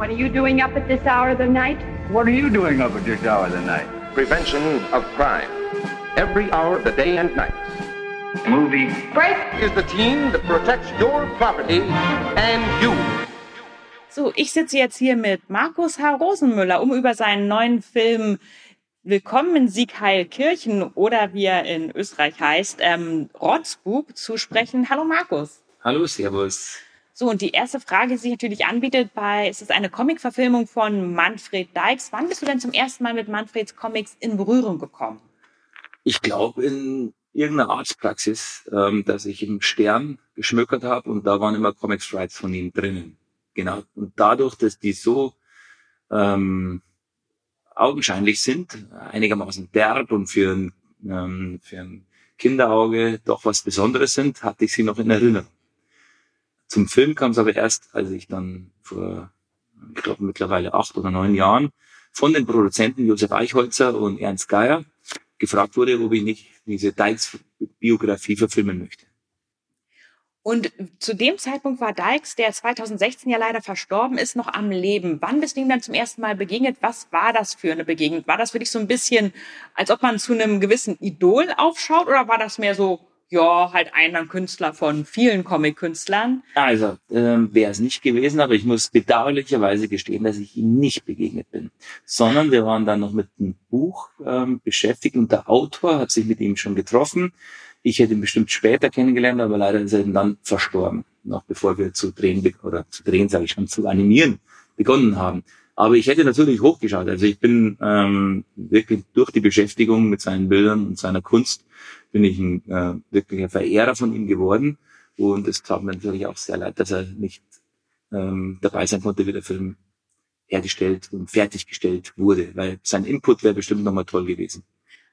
What are you doing up at this hour of the night? What are you doing up at this hour of the night? Prevention of crime. Every hour of the day and night. Movie. Break! Is the team that protects your property and you. So, ich sitze jetzt hier mit Markus H. Rosenmüller, um über seinen neuen Film Willkommen in Siegheilkirchen oder wie er in Österreich heißt, ähm, Rotzbub zu sprechen. Hallo Markus. Hallo, Servus. So, und die erste Frage, die sich natürlich anbietet, bei, es ist eine Comicverfilmung von Manfred Dykes. Wann bist du denn zum ersten Mal mit Manfreds Comics in Berührung gekommen? Ich glaube in irgendeiner Arztpraxis, ähm, dass ich im Stern geschmökert habe und da waren immer Comic Strides von ihm drinnen. Genau. Und dadurch, dass die so ähm, augenscheinlich sind, einigermaßen derb und für ein, ähm, für ein Kinderauge doch was Besonderes sind, hatte ich sie noch in Erinnerung. Zum Film kam es aber erst, als ich dann vor, ich glaube mittlerweile acht oder neun Jahren von den Produzenten Josef Eichholzer und Ernst Geier gefragt wurde, ob ich nicht diese Dykes-Biografie verfilmen möchte. Und zu dem Zeitpunkt war Dykes, der 2016 ja leider verstorben ist, noch am Leben. Wann bist du ihm dann zum ersten Mal begegnet? Was war das für eine Begegnung? War das für dich so ein bisschen, als ob man zu einem gewissen Idol aufschaut oder war das mehr so, ja, halt einer Künstler von vielen Comic-Künstlern? Also, ähm, wäre es nicht gewesen, aber ich muss bedauerlicherweise gestehen, dass ich ihm nicht begegnet bin. Sondern wir waren dann noch mit einem Buch ähm, beschäftigt und der Autor hat sich mit ihm schon getroffen ich hätte ihn bestimmt später kennengelernt, aber leider ist er dann verstorben, noch bevor wir zu drehen, oder zu drehen, sage ich schon, zu animieren begonnen haben. Aber ich hätte natürlich hochgeschaut. Also ich bin ähm, wirklich durch die Beschäftigung mit seinen Bildern und seiner Kunst bin ich ein äh, wirklicher Verehrer von ihm geworden. Und es tat mir natürlich auch sehr leid, dass er nicht ähm, dabei sein konnte, wie der Film hergestellt und fertiggestellt wurde, weil sein Input wäre bestimmt nochmal toll gewesen.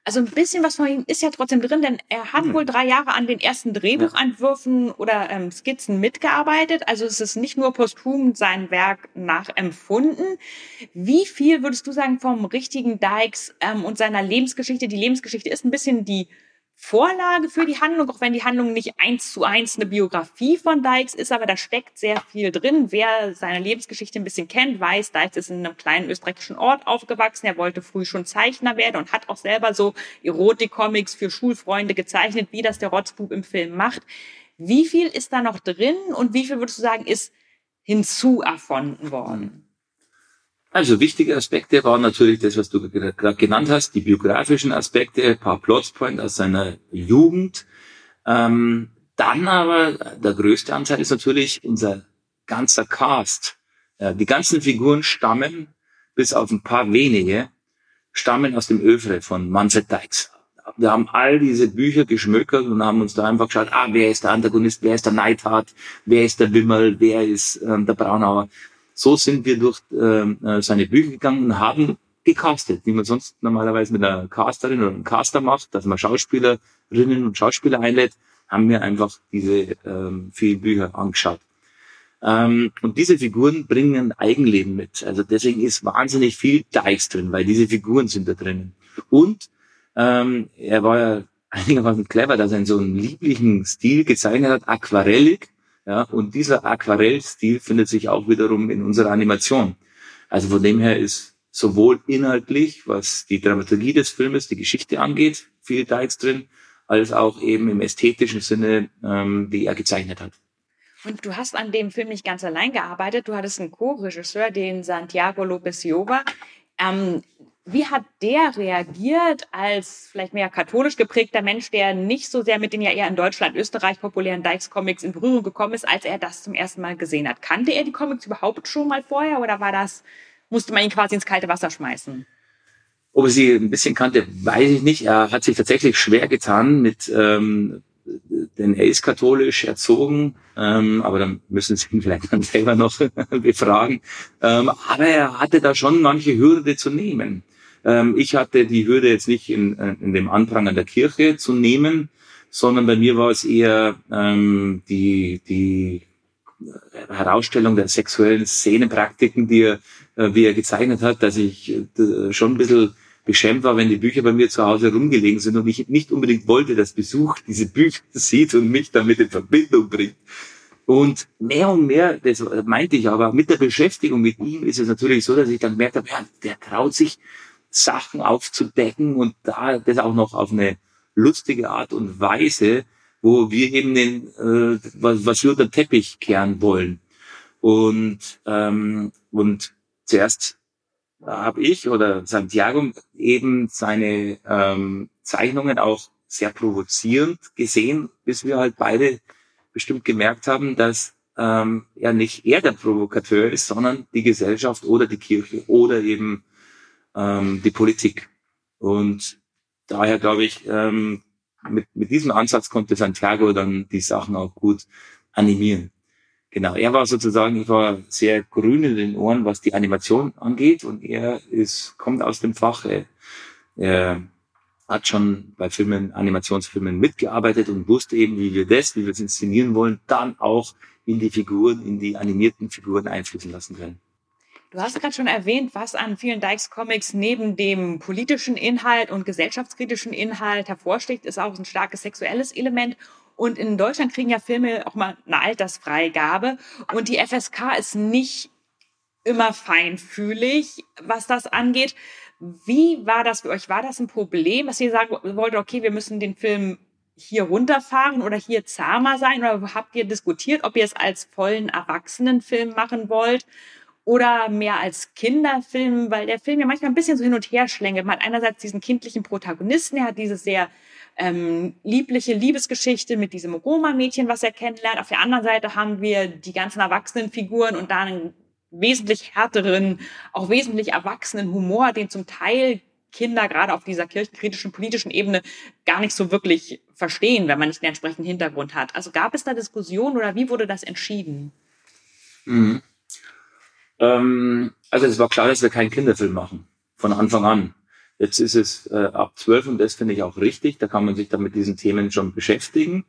Also ein bisschen was von ihm ist ja trotzdem drin, denn er hat hm. wohl drei Jahre an den ersten Drehbuchentwürfen oder ähm, Skizzen mitgearbeitet. Also es ist nicht nur posthum sein Werk nachempfunden. Wie viel würdest du sagen vom richtigen Dykes ähm, und seiner Lebensgeschichte? Die Lebensgeschichte ist ein bisschen die Vorlage für die Handlung, auch wenn die Handlung nicht eins zu eins eine Biografie von Dykes ist, aber da steckt sehr viel drin. Wer seine Lebensgeschichte ein bisschen kennt, weiß, Dykes ist in einem kleinen österreichischen Ort aufgewachsen. Er wollte früh schon Zeichner werden und hat auch selber so Erotik-Comics für Schulfreunde gezeichnet, wie das der Rotzbub im Film macht. Wie viel ist da noch drin und wie viel würdest du sagen, ist hinzu erfunden worden? Also wichtige Aspekte waren natürlich das, was du gerade genannt hast, die biografischen Aspekte, ein paar Plotspoint aus seiner Jugend. Ähm, dann aber der größte Anteil ist natürlich unser ganzer Cast. Ja, die ganzen Figuren stammen, bis auf ein paar wenige, stammen aus dem Övre von Manfred Dykes. Wir haben all diese Bücher geschmökert und haben uns da einfach geschaut, ah, wer ist der Antagonist, wer ist der Neidhart, wer ist der Wimmel, wer ist ähm, der Braunauer. So sind wir durch ähm, äh, seine Bücher gegangen und haben gecastet, wie man sonst normalerweise mit einer Casterin oder einem Caster macht, dass man Schauspielerinnen und Schauspieler einlädt, haben wir einfach diese ähm, vielen Bücher angeschaut. Ähm, und diese Figuren bringen ein Eigenleben mit. Also deswegen ist wahnsinnig viel Dykes drin, weil diese Figuren sind da drinnen. Und ähm, er war ja einigermaßen clever, dass er in so einem lieblichen Stil gezeichnet hat, aquarellig, ja, und dieser Aquarellstil findet sich auch wiederum in unserer Animation. Also von dem her ist sowohl inhaltlich, was die Dramaturgie des Filmes, die Geschichte angeht, viel Dykes drin, als auch eben im ästhetischen Sinne, ähm, die er gezeichnet hat. Und du hast an dem Film nicht ganz allein gearbeitet. Du hattest einen Co-Regisseur, den Santiago Lopez Jova. Ähm, wie hat der reagiert als vielleicht mehr katholisch geprägter Mensch, der nicht so sehr mit den ja eher in Deutschland, Österreich populären Dykes-Comics in Berührung gekommen ist, als er das zum ersten Mal gesehen hat? Kannte er die Comics überhaupt schon mal vorher oder war das, musste man ihn quasi ins kalte Wasser schmeißen? Ob er sie ein bisschen kannte, weiß ich nicht. Er hat sich tatsächlich schwer getan mit, ähm, denn er ist katholisch erzogen, ähm, aber dann müssen Sie ihn vielleicht dann selber noch befragen. Ähm, aber er hatte da schon manche Hürde zu nehmen. Ähm, ich hatte die Hürde jetzt nicht in, äh, in dem Anprang an der Kirche zu nehmen, sondern bei mir war es eher ähm, die, die Herausstellung der sexuellen Szenenpraktiken, die er, äh, wie er gezeichnet hat, dass ich äh, schon ein bisschen beschämt war, wenn die Bücher bei mir zu Hause rumgelegen sind und ich nicht unbedingt wollte, dass Besuch diese Bücher sieht und mich damit in Verbindung bringt. Und mehr und mehr, das meinte ich aber, mit der Beschäftigung mit ihm ist es natürlich so, dass ich dann gemerkt habe, ja, der traut sich, Sachen aufzudecken und da das auch noch auf eine lustige Art und Weise, wo wir eben den, äh, was, was wir unter Teppich kehren wollen. Und, ähm, und zuerst habe ich oder Santiago eben seine ähm, Zeichnungen auch sehr provozierend gesehen, bis wir halt beide bestimmt gemerkt haben, dass ähm, ja nicht er der Provokateur ist, sondern die Gesellschaft oder die Kirche oder eben ähm, die Politik. Und daher glaube ich, ähm, mit, mit diesem Ansatz konnte Santiago dann die Sachen auch gut animieren. Genau, er war sozusagen, ich war sehr grün in den Ohren, was die Animation angeht und er ist, kommt aus dem Fach. Er, er hat schon bei Filmen, Animationsfilmen mitgearbeitet und wusste eben, wie wir das, wie wir es inszenieren wollen, dann auch in die Figuren, in die animierten Figuren einfließen lassen können. Du hast gerade schon erwähnt, was an vielen Dykes Comics neben dem politischen Inhalt und gesellschaftskritischen Inhalt hervorsticht, ist auch ein starkes sexuelles Element. Und in Deutschland kriegen ja Filme auch mal eine Altersfreigabe. Und die FSK ist nicht immer feinfühlig, was das angeht. Wie war das für euch? War das ein Problem, dass ihr sagen wolltet, okay, wir müssen den Film hier runterfahren oder hier zahmer sein? Oder habt ihr diskutiert, ob ihr es als vollen Erwachsenenfilm machen wollt? Oder mehr als Kinderfilm, weil der Film ja manchmal ein bisschen so hin und her schlängelt. Man hat einerseits diesen kindlichen Protagonisten, er hat diese sehr ähm, liebliche Liebesgeschichte mit diesem Roma-Mädchen, was er kennenlernt. Auf der anderen Seite haben wir die ganzen Erwachsenenfiguren und da einen wesentlich härteren, auch wesentlich erwachsenen Humor, den zum Teil Kinder gerade auf dieser kirchenkritischen politischen Ebene gar nicht so wirklich verstehen, wenn man nicht den entsprechenden Hintergrund hat. Also gab es da Diskussionen oder wie wurde das entschieden? Mhm. Ähm, also es war klar, dass wir keinen Kinderfilm machen, von Anfang an. Jetzt ist es äh, ab zwölf und das finde ich auch richtig. Da kann man sich dann mit diesen Themen schon beschäftigen.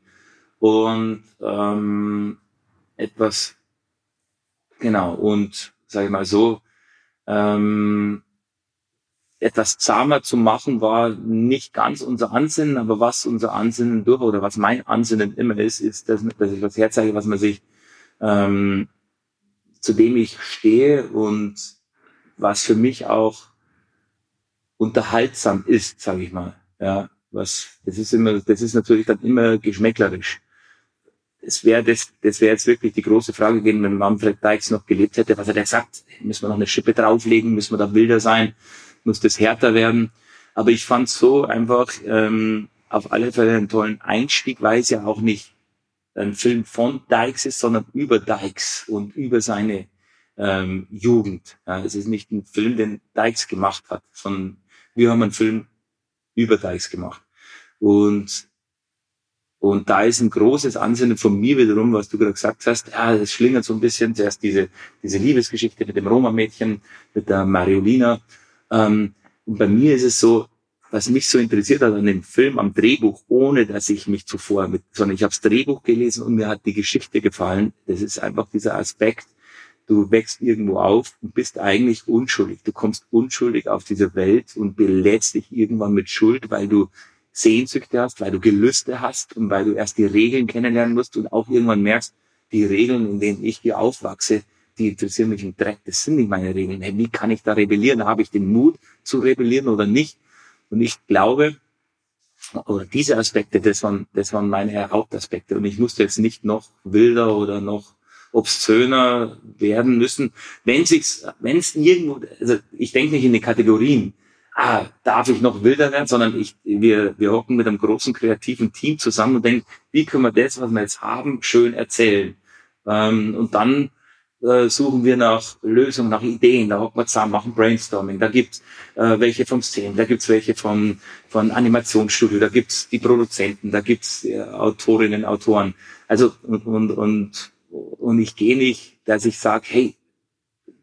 Und ähm, etwas Genau, und sage ich mal so, ähm, etwas zahmer zu machen war nicht ganz unser Ansinnen, aber was unser Ansinnen durch oder was mein Ansinnen immer ist, ist, dass, dass ich was herzeige, was man sich, ähm, zu dem ich stehe und was für mich auch unterhaltsam ist, sage ich mal. Ja, was das ist immer, das ist natürlich dann immer geschmäcklerisch es wäre das, das wäre jetzt wirklich die große Frage gewesen, wenn Manfred Dykes noch gelebt hätte, was hat er gesagt? Müssen wir noch eine Schippe drauflegen? Müssen wir da wilder sein? Muss das härter werden? Aber ich fand so einfach ähm, auf alle Fälle einen tollen Einstieg, weil es ja auch nicht ein Film von Dykes ist, sondern über Dykes und über seine ähm, Jugend. Ja, es ist nicht ein Film, den Dykes gemacht hat, sondern wir haben einen Film über Dykes gemacht. Und und da ist ein großes Ansinnen von mir wiederum, was du gerade gesagt hast, ja, das schlingert so ein bisschen zuerst diese, diese Liebesgeschichte mit dem Roma-Mädchen, mit der Mariolina. Ähm, und bei mir ist es so, was mich so interessiert hat an dem Film, am Drehbuch, ohne dass ich mich zuvor mit, sondern ich habe das Drehbuch gelesen und mir hat die Geschichte gefallen. Das ist einfach dieser Aspekt, du wächst irgendwo auf und bist eigentlich unschuldig. Du kommst unschuldig auf diese Welt und belädst dich irgendwann mit Schuld, weil du Sehnsüchte hast, weil du Gelüste hast und weil du erst die Regeln kennenlernen musst und auch irgendwann merkst, die Regeln, in denen ich hier aufwachse, die interessieren mich im Dreck. Das sind nicht meine Regeln. Wie kann ich da rebellieren? Habe ich den Mut zu rebellieren oder nicht? Und ich glaube, oder diese Aspekte, das waren, das waren meine Hauptaspekte. Und ich musste jetzt nicht noch wilder oder noch obszöner werden müssen. Wenn sich's, wenn es irgendwo, also ich denke nicht in die Kategorien ah, darf ich noch wilder werden, sondern ich, wir, wir hocken mit einem großen kreativen Team zusammen und denken, wie können wir das, was wir jetzt haben, schön erzählen. Ähm, und dann äh, suchen wir nach Lösungen, nach Ideen, da hocken wir zusammen, machen Brainstorming, da gibt's äh, welche vom Szenen, da gibt's welche von, von Animationsstudio, da gibt's die Produzenten, da gibt's äh, Autorinnen, Autoren. Also und, und, und, und ich gehe nicht, dass ich sage, hey,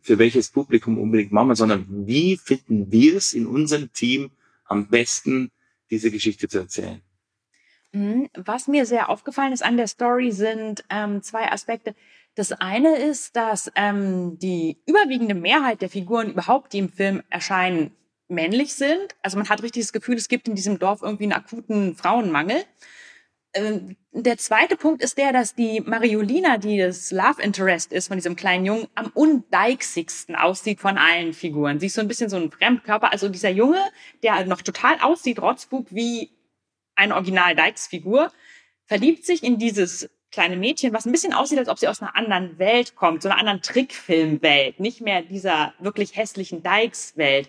für welches Publikum unbedingt machen wir, sondern wie finden wir es in unserem Team am besten, diese Geschichte zu erzählen. Mhm. Was mir sehr aufgefallen ist an der Story sind ähm, zwei Aspekte. Das eine ist, dass ähm, die überwiegende Mehrheit der Figuren überhaupt, die im Film erscheinen, männlich sind. Also man hat richtig das Gefühl, es gibt in diesem Dorf irgendwie einen akuten Frauenmangel. ähm, der zweite Punkt ist der, dass die Mariolina, die das Love Interest ist von diesem kleinen Jungen, am undeichsigsten aussieht von allen Figuren. Sie ist so ein bisschen so ein Fremdkörper. Also dieser Junge, der noch total aussieht, Rotzbub, wie eine Original Dykes-Figur, verliebt sich in dieses kleine Mädchen, was ein bisschen aussieht, als ob sie aus einer anderen Welt kommt, so einer anderen Trickfilmwelt, nicht mehr dieser wirklich hässlichen Dykes-Welt.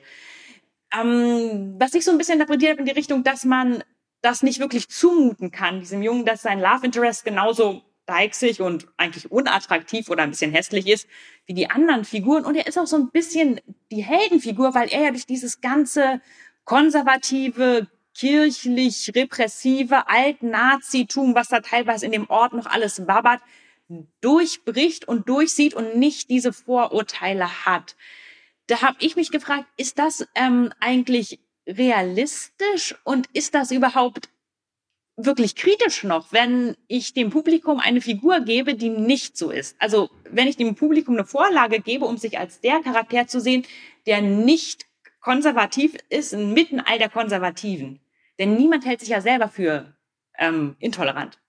Ähm, was ich so ein bisschen interpretiert habe in die Richtung, dass man das nicht wirklich zumuten kann, diesem Jungen, dass sein Love Interest genauso deichsig und eigentlich unattraktiv oder ein bisschen hässlich ist wie die anderen Figuren. Und er ist auch so ein bisschen die Heldenfigur, weil er ja durch dieses ganze konservative, kirchlich repressive Alt-Nazitum, was da teilweise in dem Ort noch alles wabbert, durchbricht und durchsieht und nicht diese Vorurteile hat. Da habe ich mich gefragt, ist das ähm, eigentlich realistisch und ist das überhaupt wirklich kritisch noch, wenn ich dem Publikum eine Figur gebe, die nicht so ist. Also wenn ich dem Publikum eine Vorlage gebe, um sich als der Charakter zu sehen, der nicht konservativ ist, inmitten all der Konservativen. Denn niemand hält sich ja selber für ähm, intolerant.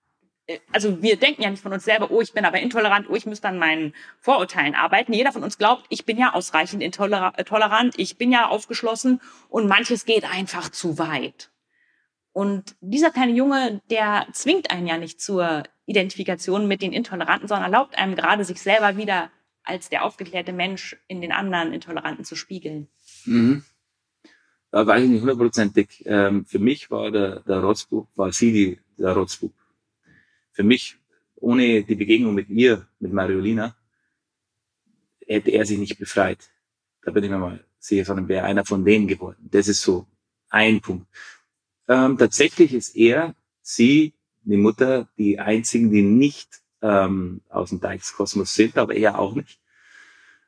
Äh, also wir denken ja nicht von uns selber, oh, ich bin aber intolerant, oh, ich muss dann meinen Vorurteilen arbeiten. Jeder von uns glaubt, ich bin ja ausreichend intolerant, ich bin ja aufgeschlossen und manches geht einfach zu weit. Und dieser kleine Junge, der zwingt einen ja nicht zur Identifikation mit den Intoleranten, sondern erlaubt einem gerade, sich selber wieder als der aufgeklärte Mensch in den anderen Intoleranten zu spiegeln. Mhm da weiß ich nicht hundertprozentig. Ähm, für mich war der, der Rotzbub, war sie die, der Rotzbub. Für mich, ohne die Begegnung mit ihr, mit Mariolina, hätte er sich nicht befreit. Da bin ich mir mal sicher, sondern wäre einer von denen geworden. Das ist so ein Punkt. Ähm, tatsächlich ist er, sie, die Mutter, die einzigen, die nicht ähm, aus dem Dykes-Kosmos sind, aber er auch nicht.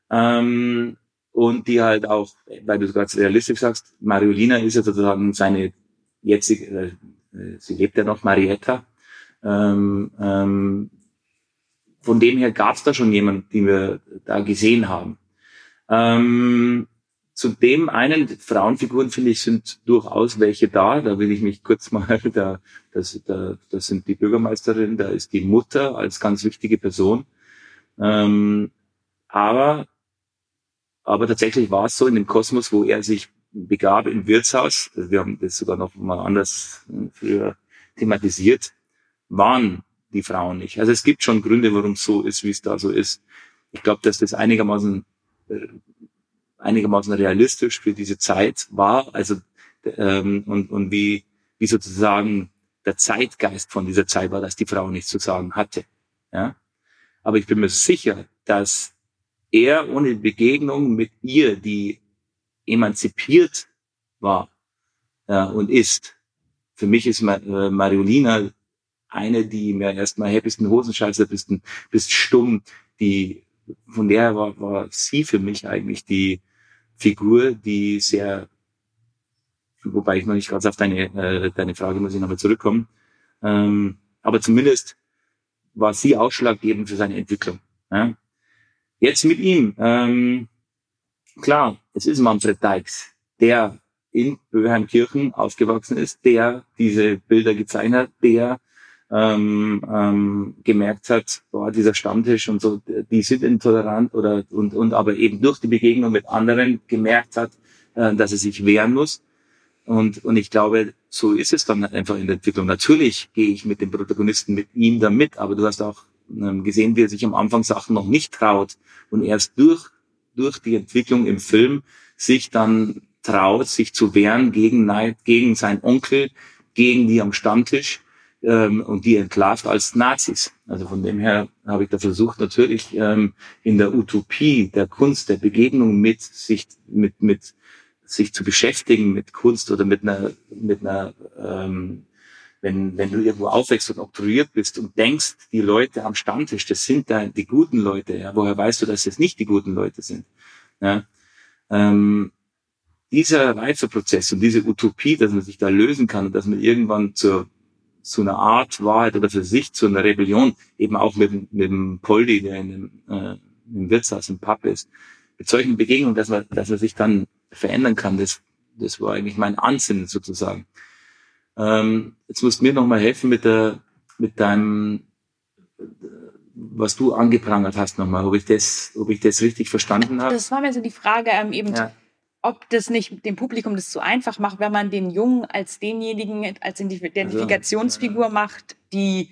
Ähm, und die halt auch, weil du gerade realistisch sagst, Mariolina ist ja sozusagen seine jetzige, äh, sie lebt ja noch, Marietta. Ähm, ähm, von dem her gab es da schon jemanden, den wir da gesehen haben. Ähm, zu dem einen Frauenfiguren finde ich sind durchaus welche da. Da will ich mich kurz mal da das, da, das sind die Bürgermeisterin, da ist die Mutter als ganz wichtige Person. Ähm, aber aber tatsächlich war es so in dem Kosmos, wo er sich begab im Wirtshaus, wir haben das sogar noch mal anders äh, früher thematisiert, waren die Frauen nicht. Also es gibt schon Gründe, warum es so ist, wie es da so ist. Ich glaube, dass das einigermaßen äh, einigermaßen realistisch für diese Zeit war, also ähm, und, und wie, wie sozusagen der Zeitgeist von dieser Zeit war, dass die Frau nichts zu sagen hatte. Ja? Aber ich bin mir sicher, dass er ohne Begegnung mit ihr, die emanzipiert war ja, und ist. Für mich ist äh, Mariolina eine, die mir erstmal, hey, bist ein Hosenscheißer, bist, ein, bist stumm, die, von der war, war sie für mich eigentlich die Figur, die sehr, wobei ich noch nicht ganz auf deine, äh, deine Frage muss ich nochmal zurückkommen, ähm, aber zumindest war sie ausschlaggebend für seine Entwicklung. Ja? Jetzt mit ihm. Ähm, klar, es ist Manfred Dykes, der in Böheimkirchen aufgewachsen ist, der diese Bilder gezeichnet hat, der ähm, ähm, gemerkt hat, boah, dieser Stammtisch und so, die sind intolerant oder und, und aber eben durch die Begegnung mit anderen gemerkt hat, äh, dass er sich wehren muss. Und, und ich glaube, so ist es dann einfach in der Entwicklung. Natürlich gehe ich mit dem Protagonisten, mit ihm da mit, aber du hast auch gesehen, wie er sich am Anfang Sachen noch nicht traut und erst durch, durch die Entwicklung im Film sich dann traut, sich zu wehren gegen Neid, gegen seinen Onkel, gegen die am Stammtisch ähm, und die entlarvt als Nazis. Also von dem her habe ich da versucht, natürlich ähm, in der Utopie der Kunst, der Begegnung mit sich, mit, mit sich zu beschäftigen mit Kunst oder mit einer, mit einer ähm, wenn, wenn du irgendwo aufwächst und oktroyiert bist und denkst, die Leute am Stammtisch, das sind da die guten Leute, ja, woher weißt du, dass das nicht die guten Leute sind? Ja, ähm, dieser Reifeprozess und diese Utopie, dass man sich da lösen kann und dass man irgendwann zur, zu einer Art Wahrheit oder für sich zu einer Rebellion, eben auch mit, mit dem Poldi, der in dem, äh, im Wirtshaus im Pub ist, mit solchen Begegnungen, dass man, dass man sich dann verändern kann, das, das war eigentlich mein Ansinnen sozusagen. Ähm, jetzt musst du mir noch mal helfen mit der, mit deinem, was du angeprangert hast nochmal, ob ich das, ob ich das richtig verstanden habe. Das war mir so die Frage ähm, eben, Ja. ob das nicht dem Publikum das zu einfach macht, wenn man den Jungen als denjenigen, als Identifikationsfigur macht, die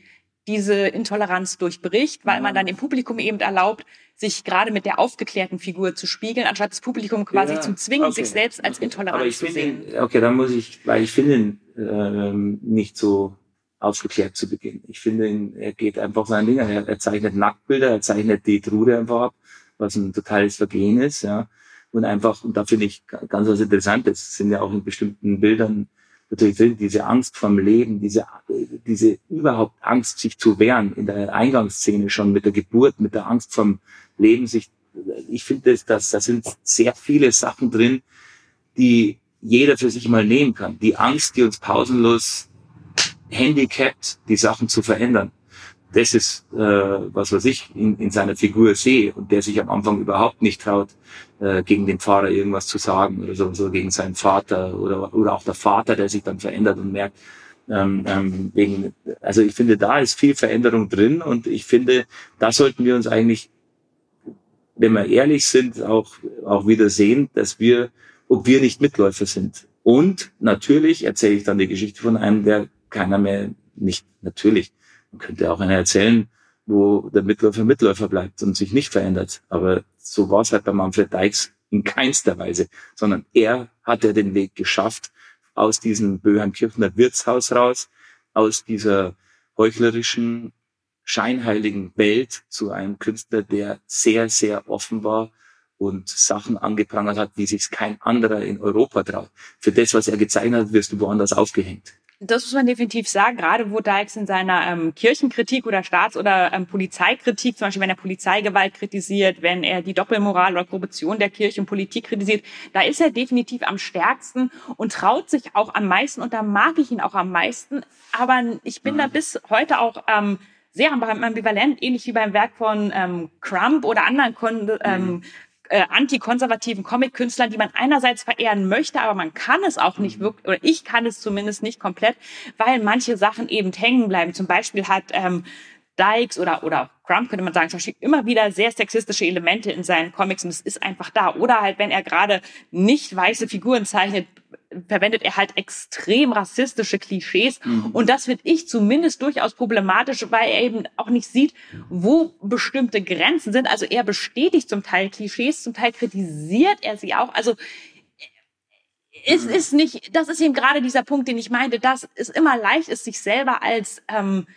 diese Intoleranz durchbricht, weil man dann dem Publikum eben erlaubt, sich gerade mit der aufgeklärten Figur zu spiegeln, anstatt das Publikum quasi Ja, zu zwingen, okay. sich selbst als intolerant Aber ich zu sehen. okay, dann muss ich, weil ich finde ihn ähm, nicht so aufgeklärt zu Beginn. Ich finde ihn, er geht einfach sein Ding, an. er, er zeichnet Nacktbilder, er zeichnet die Trude einfach ab, was ein totales Vergehen ist, ja. Und einfach, und da finde ich ganz was Interessantes, es sind ja auch in bestimmten Bildern natürlich drin, diese Angst vom Leben, diese, diese überhaupt Angst, sich zu wehren, in der Eingangsszene schon mit der Geburt, mit der Angst vom Leben, sich, ich finde, das, das, da sind sehr viele Sachen drin, die jeder für sich mal nehmen kann. Die Angst, die uns pausenlos handicapt, die Sachen zu verändern. Das ist, äh, was was ich in, in seiner Figur sehe und der sich am Anfang überhaupt nicht traut, äh, gegen den Pfarrer irgendwas zu sagen oder so, so gegen seinen Vater oder, oder auch der Vater, der sich dann verändert und merkt, ähm, ähm, wegen, also ich finde, da ist viel Veränderung drin und ich finde, da sollten wir uns eigentlich, wenn wir ehrlich sind, auch, auch wieder sehen, dass wir, ob wir nicht Mitläufer sind. Und natürlich erzähle ich dann die Geschichte von einem, der keiner mehr, nicht natürlich, man könnte auch einer erzählen, wo der Mitläufer Mitläufer bleibt und sich nicht verändert. Aber so war es halt bei Manfred Dykes in keinster Weise, sondern er hat ja den Weg geschafft aus diesem Böheimkirchner Wirtshaus raus, aus dieser heuchlerischen, scheinheiligen Welt zu einem Künstler, der sehr, sehr offen war und Sachen angeprangert hat, wie sich kein anderer in Europa traut. Für das, was er gezeichnet hat, wirst du woanders aufgehängt. Das muss man definitiv sagen, gerade wo Dykes in seiner ähm, Kirchenkritik oder Staats- oder ähm, Polizeikritik, zum Beispiel wenn er Polizeigewalt kritisiert, wenn er die Doppelmoral oder Korruption der Kirche und Politik kritisiert, da ist er definitiv am stärksten und traut sich auch am meisten und da mag ich ihn auch am meisten. Aber ich bin da bis heute auch ähm, sehr ambivalent, ähnlich wie beim Werk von ähm, Crump oder anderen Kon ähm, äh, antikonservativen Comic-Künstlern, die man einerseits verehren möchte, aber man kann es auch nicht wirklich, oder ich kann es zumindest nicht komplett, weil manche Sachen eben hängen bleiben. Zum Beispiel hat ähm, Dykes oder, oder Crump, könnte man sagen, Beispiel immer wieder sehr sexistische Elemente in seinen Comics und es ist einfach da. Oder halt, wenn er gerade nicht weiße Figuren zeichnet, verwendet er halt extrem rassistische Klischees. Und das finde ich zumindest durchaus problematisch, weil er eben auch nicht sieht, wo bestimmte Grenzen sind. Also er bestätigt zum Teil Klischees, zum Teil kritisiert er sie auch. Also es ist nicht, das ist eben gerade dieser Punkt, den ich meinte, dass es immer leicht ist, sich selber als ähm,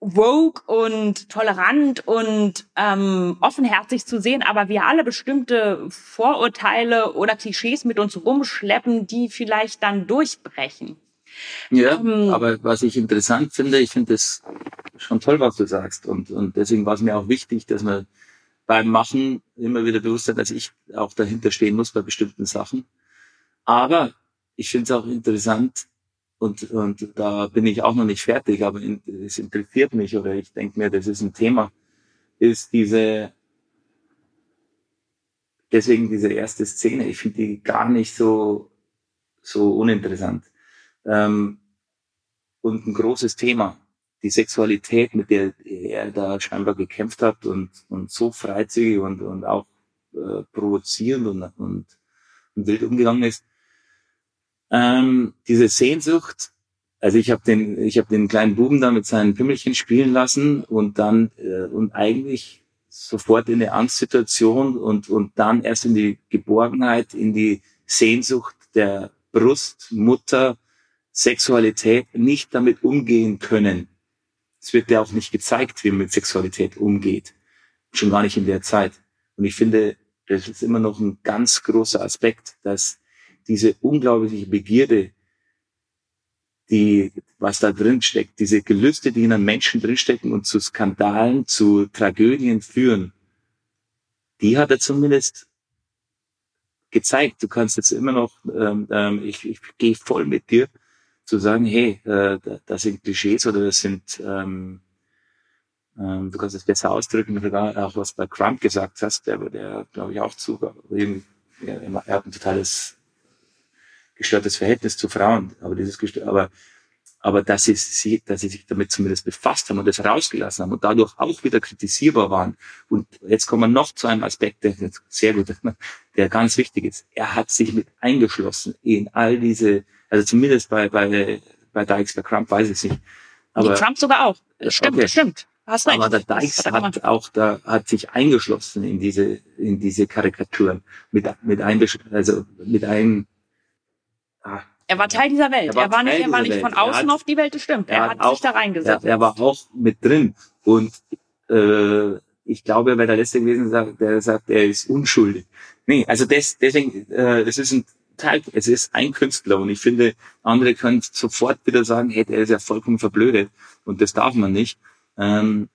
woke und tolerant und ähm, offenherzig zu sehen, aber wir alle bestimmte Vorurteile oder Klischees mit uns rumschleppen, die vielleicht dann durchbrechen. Ja, Ähm, aber was ich interessant finde, ich finde es schon toll, was du sagst. Und, und deswegen war es mir auch wichtig, dass man beim Machen immer wieder bewusst hat, dass ich auch dahinter stehen muss bei bestimmten Sachen. Aber ich finde es auch interessant, und, und da bin ich auch noch nicht fertig, aber es interessiert mich oder ich denke mir, das ist ein Thema, ist diese, deswegen diese erste Szene, ich finde die gar nicht so, so uninteressant. Ähm, und ein großes Thema, die Sexualität, mit der er da scheinbar gekämpft hat und, und so freizügig und, und auch äh, provozierend und, und, und wild umgegangen ist. Ähm, diese Sehnsucht, also ich habe den, ich habe den kleinen Buben da mit seinen Pimmelchen spielen lassen und dann äh, und eigentlich sofort in eine Angstsituation und und dann erst in die Geborgenheit, in die Sehnsucht der Brustmutter, Sexualität, nicht damit umgehen können. Es wird ja auch nicht gezeigt, wie man mit Sexualität umgeht, schon gar nicht in der Zeit. Und ich finde, das ist immer noch ein ganz großer Aspekt, dass diese unglaubliche Begierde, die, was da drin steckt, diese Gelüste, die in einem Menschen drinstecken und zu Skandalen, zu Tragödien führen, die hat er zumindest gezeigt. Du kannst jetzt immer noch, ähm, ähm, ich, ich gehe voll mit dir, zu sagen, hey, äh, da- das sind Klischees oder das sind, ähm, ähm, du kannst es besser ausdrücken, auch was bei Crump gesagt hast, der, der glaube ich auch zu, er hat ein totales gestörtes Verhältnis zu Frauen, aber dieses aber Aber dass sie, sie, dass sie sich damit zumindest befasst haben und das rausgelassen haben und dadurch auch wieder kritisierbar waren. Und jetzt kommen wir noch zu einem Aspekt, der sehr gut, der ganz wichtig ist. Er hat sich mit eingeschlossen in all diese, also zumindest bei, bei, bei Dykes, bei Trump weiß ich es nicht. Aber, Die Trump sogar auch. Stimmt, okay. stimmt. Hast recht. Aber der Dykes hat, hat auch da, hat sich eingeschlossen in diese, in diese Karikaturen mit, mit ein, also mit einem, ah, er war Teil dieser Welt. Er war, er war nicht, er war nicht von außen hat, auf die Welt, das stimmt. Er, er hat auch, sich da reingesetzt. Er, er, war auch mit drin. Und äh, ich glaube, er wäre der Letzte gewesen, der sagt, er ist unschuldig. Nee, also das, deswegen, äh, das ist ein Teil, es ist ein Künstler und ich finde, andere können sofort wieder sagen, hey, der ist ja vollkommen verblödet und das darf man nicht. Ähm,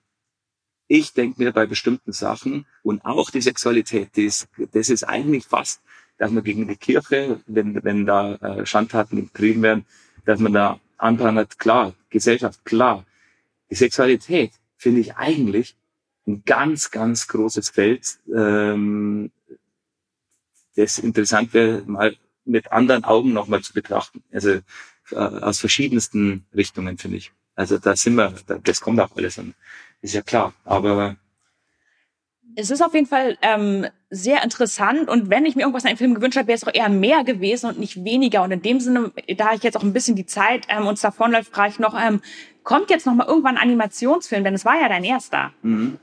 ich denke mir bei bestimmten Sachen und auch die Sexualität, ist, das ist eigentlich fast dass man gegen die Kirche, wenn, wenn da äh, Schandtaten betrieben werden, dass man da anprangert, klar, Gesellschaft, klar. Die Sexualität finde ich eigentlich ein ganz, ganz großes Feld, ähm, das interessant wäre, mal mit anderen Augen nochmal zu betrachten. Also äh, aus verschiedensten Richtungen, finde ich. Also da sind wir, das kommt auch alles an. Ist ja klar. Aber es ist auf jeden Fall ähm, sehr interessant und wenn ich mir irgendwas in einem Film gewünscht habe, wäre es auch eher mehr gewesen und nicht weniger. Und in dem Sinne, da ich jetzt auch ein bisschen die Zeit ähm, uns davonläuft, frage ich noch, ähm, kommt jetzt noch mal irgendwann ein Animationsfilm? Denn es war ja dein erster. Mhm.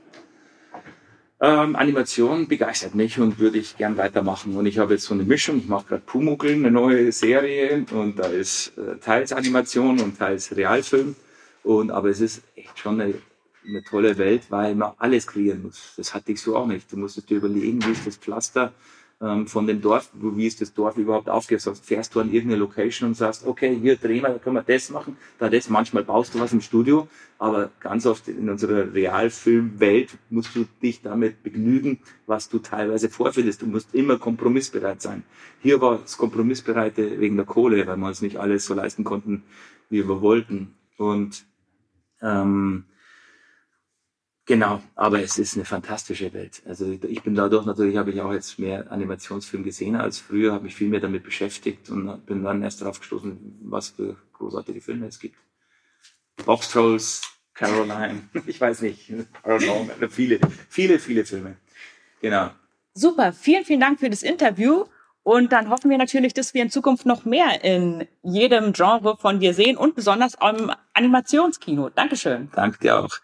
Ähm, Animation begeistert mich und würde ich gern weitermachen. Und ich habe jetzt so eine Mischung. Ich mache gerade Pumuckl, eine neue Serie und da ist äh, teils Animation und teils Realfilm. Und aber es ist echt schon eine eine tolle Welt, weil man alles kreieren muss. Das hatte ich so auch nicht. Du musstest dir überlegen, wie ist das Pflaster ähm, von dem Dorf, wie ist das Dorf überhaupt aufgesetzt. Fährst du an irgendeine Location und sagst, okay, hier drehen wir, da können wir das machen, da das. Manchmal baust du was im Studio, aber ganz oft in unserer Realfilmwelt musst du dich damit begnügen, was du teilweise vorfindest. Du musst immer kompromissbereit sein. Hier war es kompromissbereite wegen der Kohle, weil wir uns nicht alles so leisten konnten, wie wir wollten. Und ähm, Genau, aber es ist eine fantastische Welt. Also ich bin dadurch natürlich, habe ich auch jetzt mehr Animationsfilm gesehen als früher, habe mich viel mehr damit beschäftigt und bin dann erst darauf gestoßen, was für großartige Filme es gibt. Box Trolls, Caroline, ich weiß nicht, I don't know, viele, viele, viele Filme. Genau. Super, vielen, vielen Dank für das Interview. Und dann hoffen wir natürlich, dass wir in Zukunft noch mehr in jedem Genre von dir sehen und besonders im Animationskino. Dankeschön. Danke dir auch.